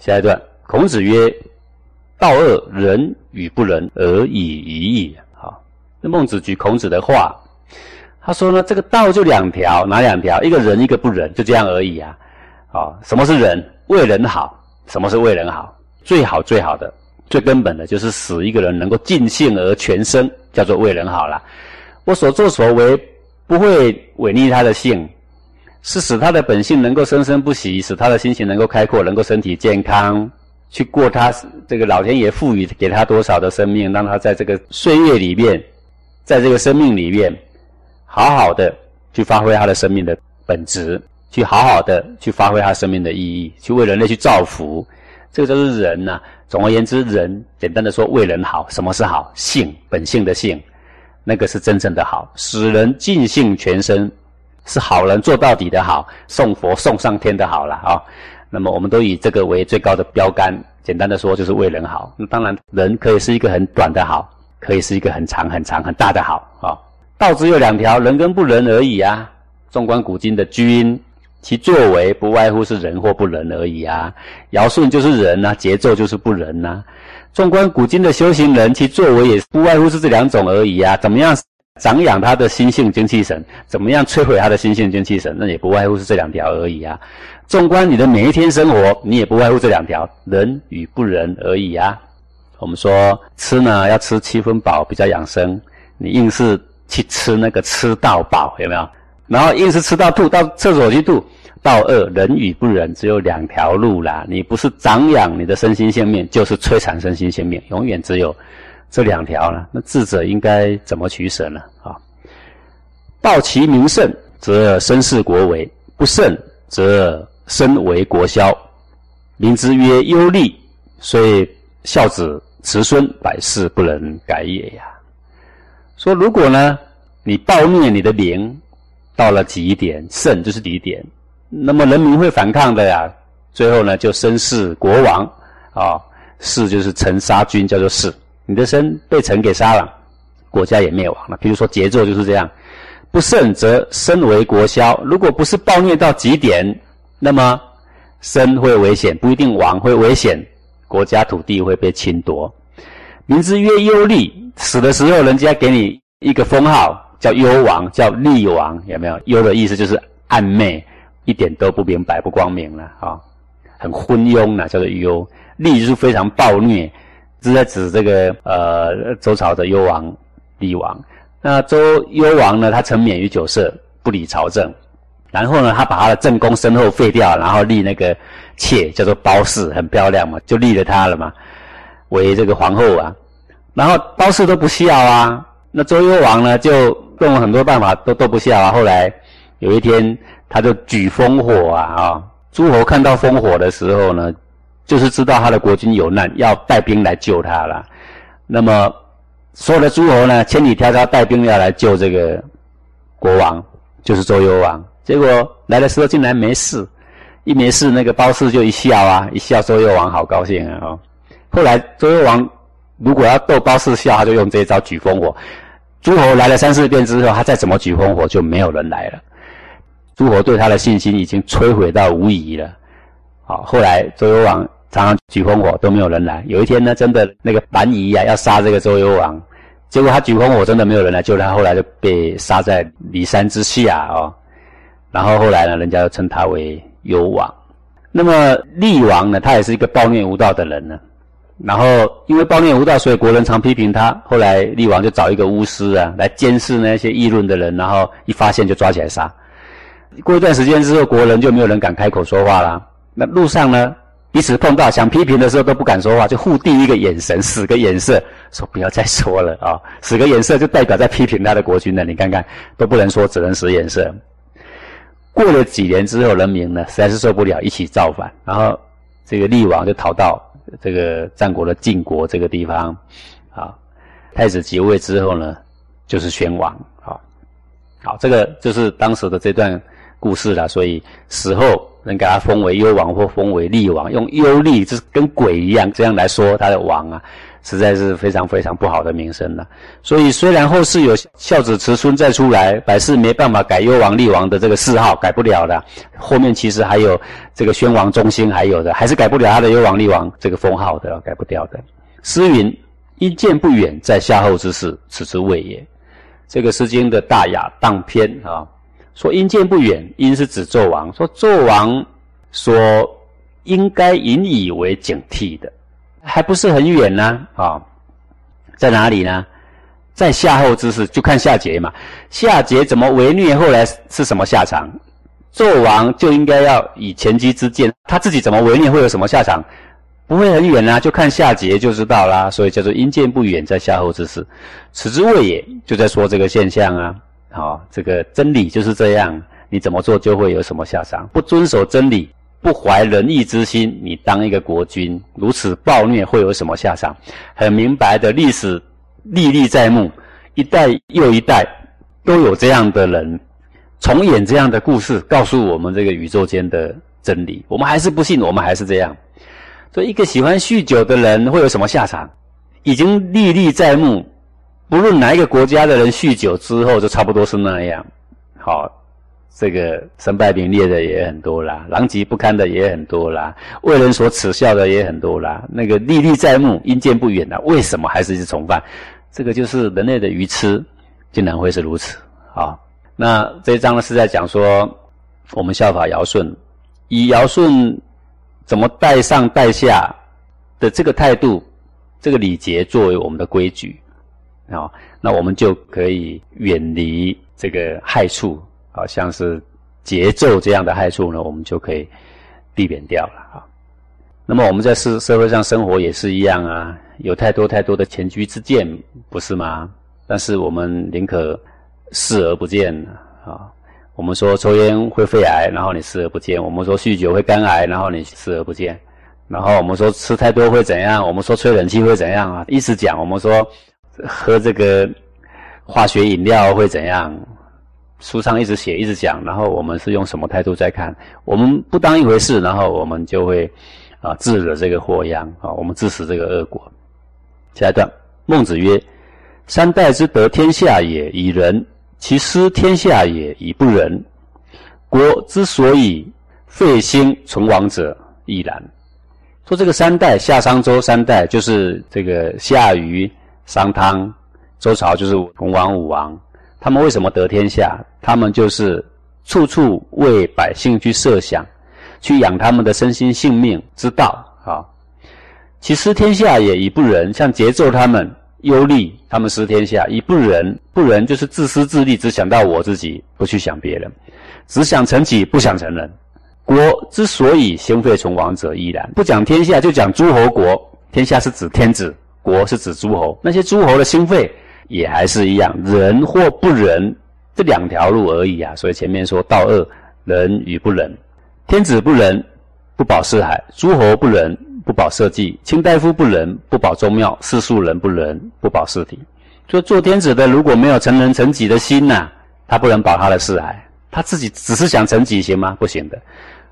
下一段，孔子曰：“道恶仁与不仁而已已矣。”好，那孟子举孔子的话，他说呢，这个道就两条，哪两条？一个仁，一个不仁，就这样而已啊。啊，什么是仁？为人好。什么是为人好？最好最好的、最根本的，就是使一个人能够尽兴而全生，叫做为人好了。我所作所为不会违逆他的性。是使他的本性能够生生不息，使他的心情能够开阔，能够身体健康，去过他这个老天爷赋予给他多少的生命，让他在这个岁月里面，在这个生命里面，好好的去发挥他的生命的本质，去好好的去发挥他生命的意义，去为人类去造福，这个就是人呐。总而言之，人简单的说，为人好。什么是好？性本性的性，那个是真正的好，使人尽兴全身。是好人做到底的好，送佛送上天的好了啊。那么我们都以这个为最高的标杆。简单的说，就是为人好。那当然，人可以是一个很短的好，可以是一个很长很长很大的好啊。道只有两条，人跟不仁而已啊。纵观古今的君，其作为不外乎是仁或不仁而已啊。尧舜就是仁呐，桀纣就是不仁呐。纵观古今的修行人，其作为也不外乎是这两种而已啊。怎么样？长养他的心性精气神，怎么样摧毁他的心性精气神？那也不外乎是这两条而已啊。纵观你的每一天生活，你也不外乎这两条，仁与不仁而已啊。我们说吃呢，要吃七分饱比较养生，你硬是去吃那个吃到饱，有没有？然后硬是吃到吐，到厕所去吐，到饿仁与不仁只有两条路啦。你不是长养你的身心性命，就是摧残身心性命，永远只有。这两条呢？那智者应该怎么取舍呢？啊，道其名胜，则身事国为；不胜，则身为国消。名之曰忧利，虽孝子慈孙，百世不能改也呀。说如果呢，你暴虐你的名到了极点，胜就是极点，那么人民会反抗的呀。最后呢，就身世国王啊，世就是臣杀君，叫做世。你的身被臣给杀了，国家也灭亡了。比如说节奏就是这样，不胜则身为国消。如果不是暴虐到极点，那么身会危险，不一定亡，会危险，国家土地会被侵夺。名字曰忧利，死的时候人家给你一个封号叫幽王，叫利王，有没有？忧的意思就是暗昧，一点都不明白，不光明了啊，很昏庸呢，叫做忧。利就是非常暴虐。是在指这个呃周朝的幽王厉王。那周幽王呢，他沉湎于酒色，不理朝政。然后呢，他把他的正宫身后废掉，然后立那个妾叫做褒姒，很漂亮嘛，就立了她了嘛，为这个皇后啊。然后褒姒都不笑啊。那周幽王呢，就用了很多办法都都不笑啊。后来有一天，他就举烽火啊啊！诸侯看到烽火的时候呢。就是知道他的国君有难，要带兵来救他了。那么所有的诸侯呢，千里迢迢带兵要来救这个国王，就是周幽王。结果来的时候竟然没事，一没事，那个褒姒就一笑啊，一笑，周幽王好高兴啊。哦，后来周幽王如果要逗褒姒笑，他就用这一招举烽火。诸侯来了三四遍之后，他再怎么举烽火，就没有人来了。诸侯对他的信心已经摧毁到无疑了。好，后来周幽王。常常举烽火都没有人来。有一天呢，真的那个蛮夷呀要杀这个周幽王，结果他举烽火真的没有人来救他，后来就被杀在骊山之下哦。然后后来呢，人家又称他为幽王。那么厉王呢，他也是一个暴虐无道的人呢。然后因为暴虐无道，所以国人常批评他。后来厉王就找一个巫师啊来监视那些议论的人，然后一发现就抓起来杀。过一段时间之后，国人就没有人敢开口说话了。那路上呢？彼此碰到想批评的时候都不敢说话，就互递一个眼神，使个眼色，说不要再说了啊！使个眼色就代表在批评他的国君了。你看看都不能说，只能使眼色。过了几年之后，人民呢实在是受不了，一起造反，然后这个厉王就逃到这个战国的晋国这个地方。啊，太子即位之后呢，就是宣王。啊，好，这个就是当时的这段故事了，所以死后能给他封为幽王或封为厉王，用幽厉就是跟鬼一样这样来说他的王啊，实在是非常非常不好的名声了。所以虽然后世有孝子慈孙再出来，百世没办法改幽王厉王的这个谥号，改不了的。后面其实还有这个宣王中兴，还有的还是改不了他的幽王厉王这个封号的，改不掉的。诗云：“一见不远，在夏后之事，此之谓也。”这个《诗经》的大雅当篇啊，说因见不远，因是指纣王。说纣王说应该引以为警惕的，还不是很远呢啊，在哪里呢？在夏后之事，就看夏桀嘛。夏桀怎么为虐，后来是什么下场？纣王就应该要以前车之见，他自己怎么为虐，会有什么下场？不会很远啊，就看夏桀就知道啦。所以叫做因见不远，在夏后之事，此之谓也。就在说这个现象啊。好，这个真理就是这样，你怎么做就会有什么下场。不遵守真理，不怀仁义之心，你当一个国君如此暴虐，会有什么下场？很明白的历史历历在目，一代又一代都有这样的人重演这样的故事，告诉我们这个宇宙间的真理。我们还是不信，我们还是这样。所以，一个喜欢酗酒的人会有什么下场？已经历历在目。不论哪一个国家的人酗酒之后，就差不多是那样。好，这个身败名裂的也很多啦，狼藉不堪的也很多啦，为人所耻笑的也很多啦。那个历历在目，因见不远啦，为什么还是一直从犯？这个就是人类的愚痴，竟然会是如此。啊，那这一章呢是在讲说，我们效法尧舜，以尧舜。怎么带上带下的这个态度，这个礼节作为我们的规矩啊，那我们就可以远离这个害处，好像是节奏这样的害处呢，我们就可以避免掉了啊。那么我们在社社会上生活也是一样啊，有太多太多的前车之鉴，不是吗？但是我们宁可视而不见啊。我们说抽烟会肺癌，然后你视而不见；我们说酗酒会肝癌，然后你视而不见；然后我们说吃太多会怎样？我们说吹冷气会怎样啊？一直讲，我们说喝这个化学饮料会怎样？书上一直写，一直讲，然后我们是用什么态度在看？我们不当一回事，然后我们就会啊自惹这个祸殃啊，我们自食这个恶果。下一段，孟子曰：“三代之得天下也，以仁。”其失天下也，以不仁。国之所以废兴存亡者，亦然。说这个三代，夏商周三代，就是这个夏禹、商汤、周朝，就是文王、武王。他们为什么得天下？他们就是处处为百姓去设想，去养他们的身心性命之道啊。其失天下也，以不仁。像桀纣他们。忧虑，他们失天下；以不仁，不仁就是自私自利，只想到我自己，不去想别人，只想成己，不想成人。国之所以兴废存亡者，亦然。不讲天下，就讲诸侯国。天下是指天子，国是指诸侯。那些诸侯的兴废，也还是一样，仁或不仁，这两条路而已啊。所以前面说道恶，仁与不仁，天子不仁，不保四海；诸侯不仁。不保社稷，卿大夫不仁；不保宗庙，世庶人不仁；不保四体。说做天子的如果没有成人成己的心呐，他不能保他的四海。他自己只是想成己行吗？不行的。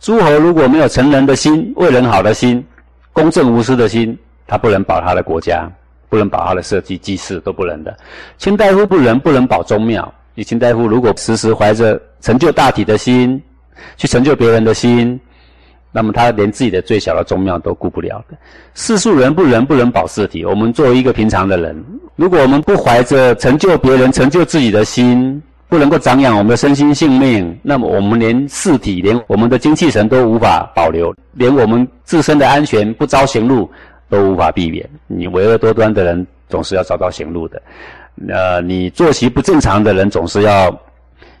诸侯如果没有成人的心、为人好的心、公正无私的心，他不能保他的国家，不能保他的社稷祭祀都不能的。卿大夫不仁，不能保宗庙。你卿大夫如果时时怀着成就大体的心，去成就别人的心。那么他连自己的最小的宗庙都顾不了的，世俗人不仁不能保世体。我们作为一个平常的人，如果我们不怀着成就别人、成就自己的心，不能够长养我们的身心性命，那么我们连世体、连我们的精气神都无法保留，连我们自身的安全不遭行路都无法避免。你为恶多端的人总是要遭到行路的，呃，你作息不正常的人总是要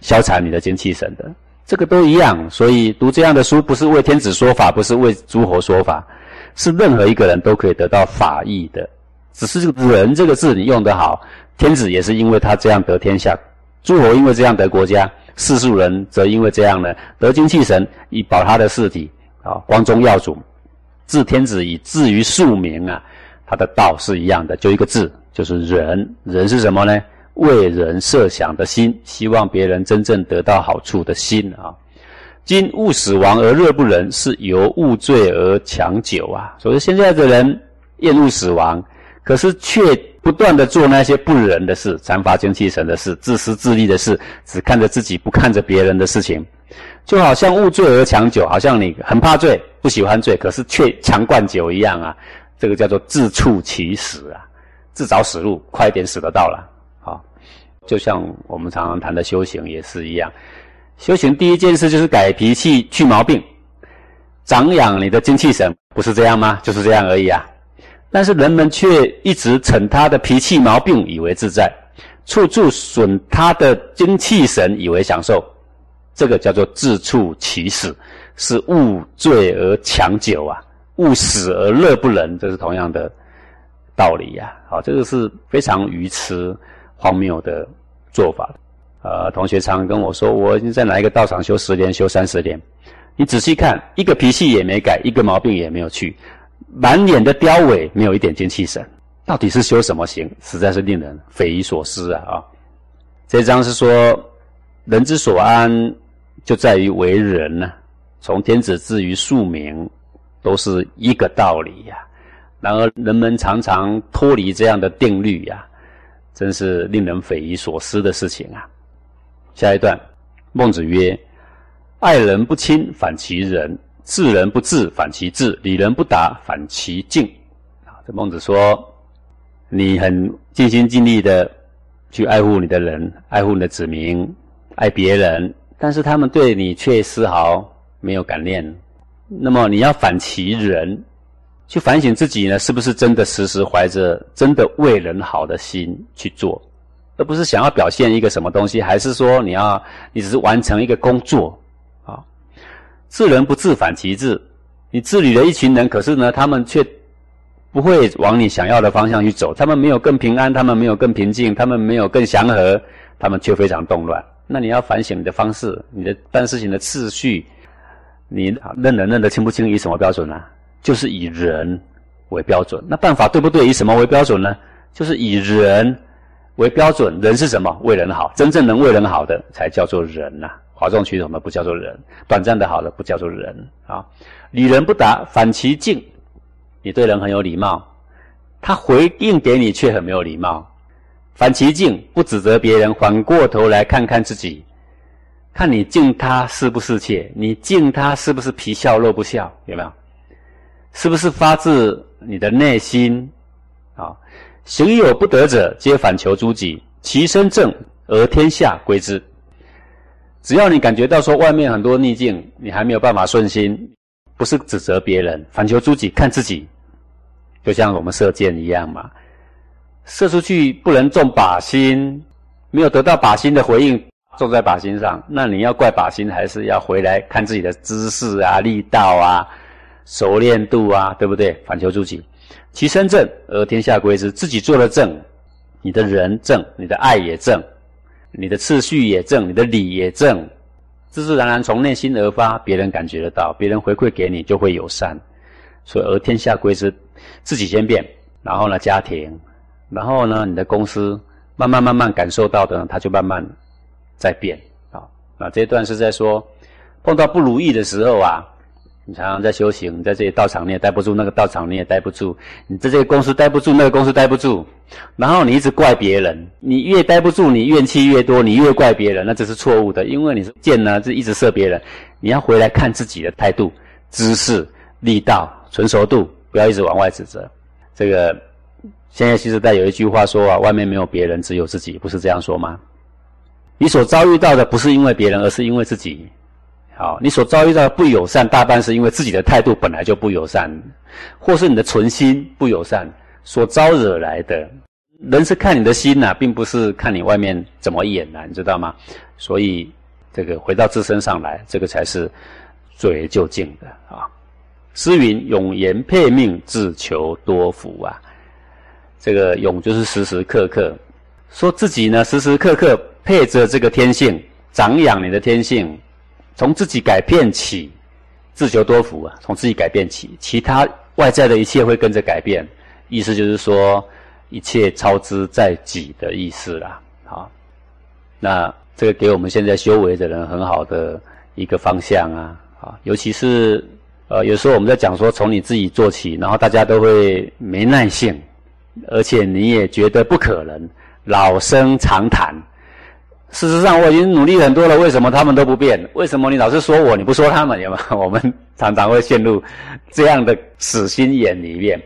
消残你的精气神的。这个都一样，所以读这样的书不是为天子说法，不是为诸侯说法，是任何一个人都可以得到法益的。只是这个“人”这个字你用得好，天子也是因为他这样得天下，诸侯因为这样得国家，世俗人则因为这样呢得精气神以保他的事体啊，光宗耀祖。治天子以治于庶民啊，他的道是一样的，就一个字，就是仁。仁是什么呢？为人设想的心，希望别人真正得到好处的心啊，今物死亡而乐不仁，是由物罪而强久啊。所以现在的人厌恶死亡，可是却不断的做那些不仁的事，残乏精气神的事，自私自利的事，只看着自己不看着别人的事情，就好像误醉而强酒，好像你很怕醉，不喜欢醉，可是却强灌酒一样啊。这个叫做自处其死啊，自找死路，快点死得到了。好，就像我们常常谈的修行也是一样，修行第一件事就是改脾气、去毛病，长养你的精气神，不是这样吗？就是这样而已啊。但是人们却一直逞他的脾气毛病以为自在，处处损他的精气神以为享受，这个叫做自处其死，是误醉而强酒啊，误死而乐不能，这是同样的道理呀。好，这个是非常愚痴荒谬的做法。呃，同学常跟我说，我已经在哪一个道场修十年，修三十年，你仔细看，一个脾气也没改，一个毛病也没有去。满脸的雕尾，没有一点精气神，到底是修什么行？实在是令人匪夷所思啊！啊，这章是说，人之所安，就在于为人呢。从天子至于庶民，都是一个道理呀。然而人们常常脱离这样的定律呀，真是令人匪夷所思的事情啊。下一段，孟子曰：“爱人不亲，反其仁。”治人不治，反其智；理人不达，反其敬。啊，这孟子说，你很尽心尽力的去爱护你的人，爱护你的子民，爱别人，但是他们对你却丝毫没有感念。那么你要反其人，去反省自己呢，是不是真的时时怀着真的为人好的心去做，而不是想要表现一个什么东西，还是说你要你只是完成一个工作？啊治人不治，反其智。你治理了一群人，可是呢，他们却不会往你想要的方向去走。他们没有更平安，他们没有更平静，他们没有更祥和，他们却非常动乱。那你要反省你的方式，你的办事情的次序，你认人认得清不清？以什么标准呢？就是以人为标准。那办法对不对？以什么为标准呢？就是以人为标准。人是什么？为人好。真正能为人好的，才叫做人呐。哗众取宠的不叫做人，短暂的好的不叫做人啊。礼人不答，反其敬。你对人很有礼貌，他回应给你却很没有礼貌。反其境，不指责别人，反过头来看看自己，看你敬他是不是切，你敬他是不是皮笑肉不笑？有没有？是不是发自你的内心？啊，行有不得者，皆反求诸己。其身正，而天下归之。只要你感觉到说外面很多逆境，你还没有办法顺心，不是指责别人，反求诸己，看自己，就像我们射箭一样嘛，射出去不能中靶心，没有得到靶心的回应，中在靶心上，那你要怪靶心，还是要回来看自己的姿势啊、力道啊、熟练度啊，对不对？反求诸己，其身正而天下归之，自己做了正，你的人正，你的爱也正。你的次序也正，你的理也正，自自然然从内心而发，别人感觉得到，别人回馈给你就会友善。所以而天下归之，自己先变，然后呢家庭，然后呢你的公司，慢慢慢慢感受到的，它就慢慢在变啊。那这一段是在说，碰到不如意的时候啊。你常常在修行，在这里道场你也待不住，那个道场你也待不住，你在这个公司待不住，那个公司待不住，然后你一直怪别人，你越待不住，你怨气越多，你越怪别人，那这是错误的，因为你是箭呢，就一直射别人，你要回来看自己的态度、姿势、力道、纯熟度，不要一直往外指责。这个现在新时代有一句话说啊，外面没有别人，只有自己，不是这样说吗？你所遭遇到的不是因为别人，而是因为自己。好，你所遭遇到的不友善，大半是因为自己的态度本来就不友善，或是你的存心不友善所招惹来的。人是看你的心呐，并不是看你外面怎么演呐，你知道吗？所以这个回到自身上来，这个才是最为究竟的啊。诗云：“永言配命，自求多福啊。”这个勇就是时时刻刻说自己呢，时时刻刻配着这个天性，长养你的天性。从自己改变起，自求多福啊！从自己改变起，其他外在的一切会跟着改变。意思就是说，一切操之在己的意思啦。好，那这个给我们现在修为的人很好的一个方向啊，啊，尤其是呃，有时候我们在讲说从你自己做起，然后大家都会没耐性，而且你也觉得不可能，老生常谈。事实上，我已经努力很多了，为什么他们都不变？为什么你老是说我，你不说他们？有吗？我们常常会陷入这样的死心眼里面。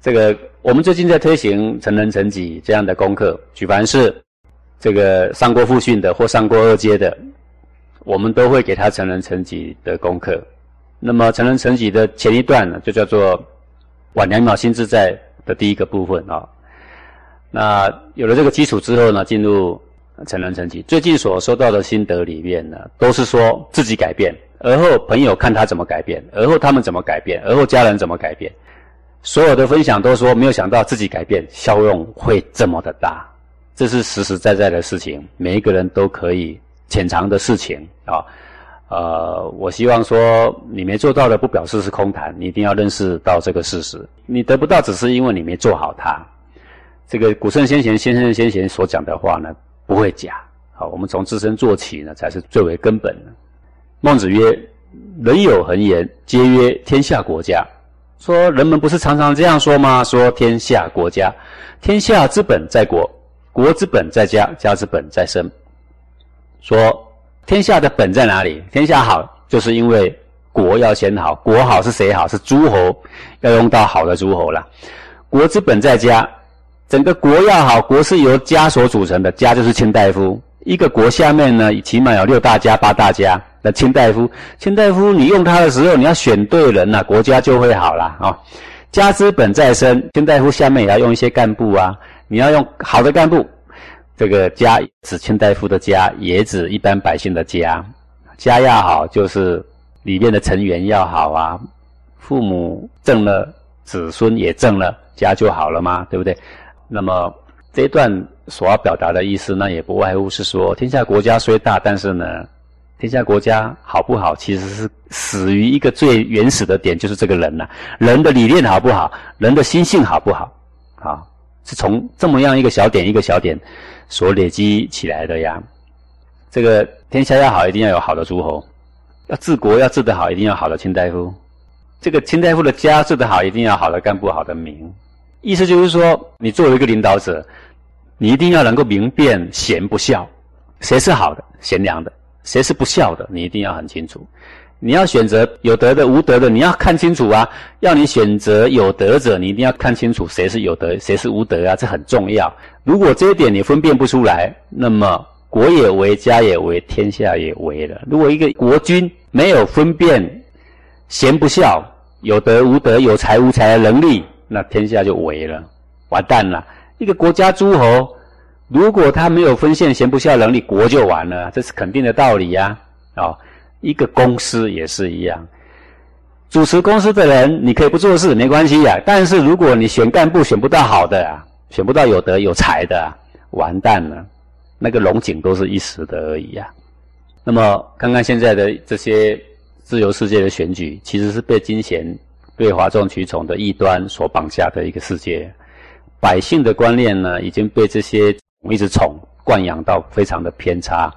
这个，我们最近在推行成人成己这样的功课，举凡是这个上过复训的或上过二阶的，我们都会给他成人成己的功课。那么，成人成己的前一段呢，就叫做晚两秒心自在的第一个部分啊。那有了这个基础之后呢，进入。成人成己，最近所收到的心得里面呢，都是说自己改变，而后朋友看他怎么改变，而后他们怎么改变，而后家人怎么改变，所有的分享都说没有想到自己改变效用会这么的大，这是实实在在的事情，每一个人都可以潜藏的事情啊。呃，我希望说你没做到的不表示是空谈，你一定要认识到这个事实，你得不到只是因为你没做好它。这个古圣先贤、先圣先贤所讲的话呢？不会假，好，我们从自身做起呢，才是最为根本的。孟子曰：“人有恒言，皆曰天下国家。”说人们不是常常这样说吗？说天下国家，天下之本在国，国之本在家，家之本在身。说天下的本在哪里？天下好，就是因为国要先好。国好是谁好？是诸侯，要用到好的诸侯了。国之本在家。整个国要好，国是由家所组成的，家就是卿大夫。一个国下面呢，起码有六大家、八大家。那卿大夫，卿大夫，你用他的时候，你要选对人呐，国家就会好了啊。家之本在身，卿大夫下面也要用一些干部啊。你要用好的干部，这个家指卿大夫的家，也指一般百姓的家。家要好，就是里面的成员要好啊。父母正了，子孙也正了，家就好了嘛，对不对？那么这一段所要表达的意思，那也不外乎是说，天下国家虽大，但是呢，天下国家好不好，其实是死于一个最原始的点，就是这个人呐。人的理念好不好，人的心性好不好，啊，是从这么样一个小点一个小点所累积起来的呀。这个天下要好，一定要有好的诸侯；要治国要治得好，一定要好的卿大夫；这个卿大夫的家治得好，一定要好的干部、好的民。意思就是说，你作为一个领导者，你一定要能够明辨贤不孝，谁是好的、贤良的，谁是不孝的，你一定要很清楚。你要选择有德的、无德的，你要看清楚啊。要你选择有德者，你一定要看清楚谁是有德，谁是无德啊，这很重要。如果这一点你分辨不出来，那么国也为，家也为，天下也为了。如果一个国君没有分辨贤不孝、有德无德、有才无才的能力，那天下就为了，完蛋了。一个国家诸侯，如果他没有分县贤不孝能力，国就完了，这是肯定的道理呀。哦，一个公司也是一样，主持公司的人，你可以不做事没关系呀。但是如果你选干部选不到好的啊，选不到有德有才的，啊完蛋了，那个龙井都是一时的而已呀。那么，看看现在的这些自由世界的选举，其实是被金钱。被哗众取宠的异端所绑架的一个世界，百姓的观念呢，已经被这些一直宠惯养到非常的偏差。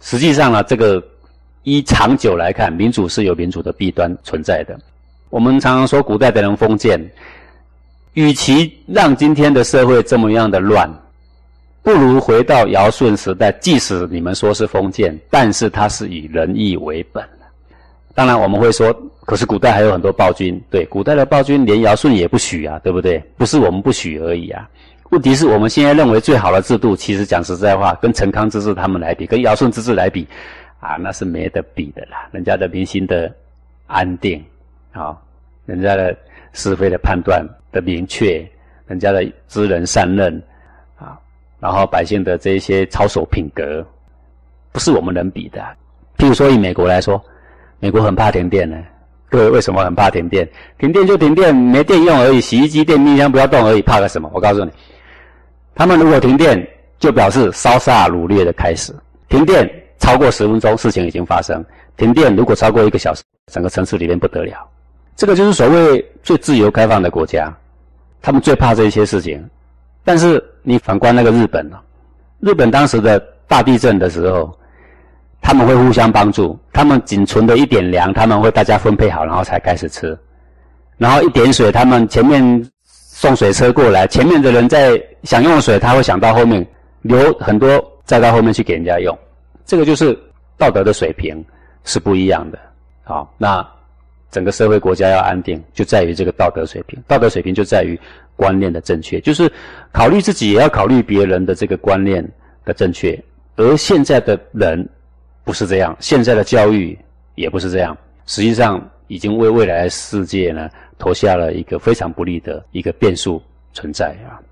实际上呢，这个依长久来看，民主是有民主的弊端存在的。我们常常说古代的人封建，与其让今天的社会这么样的乱，不如回到尧舜时代。即使你们说是封建，但是它是以仁义为本。当然，我们会说，可是古代还有很多暴君。对，古代的暴君连尧舜也不许啊，对不对？不是我们不许而已啊。问题是我们现在认为最好的制度，其实讲实在话，跟陈康之治他们来比，跟尧舜之治来比，啊，那是没得比的啦。人家的民心的安定，啊，人家的是非的判断的明确，人家的知人善任，啊，然后百姓的这一些操守品格，不是我们能比的。譬如说以美国来说。美国很怕停电呢，各位为什么很怕停电？停电就停电，没电用而已。洗衣机、电冰箱不要动而已，怕个什么？我告诉你，他们如果停电，就表示烧杀掳掠的开始。停电超过十分钟，事情已经发生；停电如果超过一个小时，整个城市里面不得了。这个就是所谓最自由开放的国家，他们最怕这些事情。但是你反观那个日本呢？日本当时的大地震的时候。他们会互相帮助，他们仅存的一点粮，他们会大家分配好，然后才开始吃。然后一点水，他们前面送水车过来，前面的人在想用水，他会想到后面留很多，再到后面去给人家用。这个就是道德的水平是不一样的。好，那整个社会国家要安定，就在于这个道德水平。道德水平就在于观念的正确，就是考虑自己也要考虑别人的这个观念的正确。而现在的人不是这样，现在的教育也不是这样，实际上已经为未来世界呢。投下了一个非常不利的一个变数存在啊。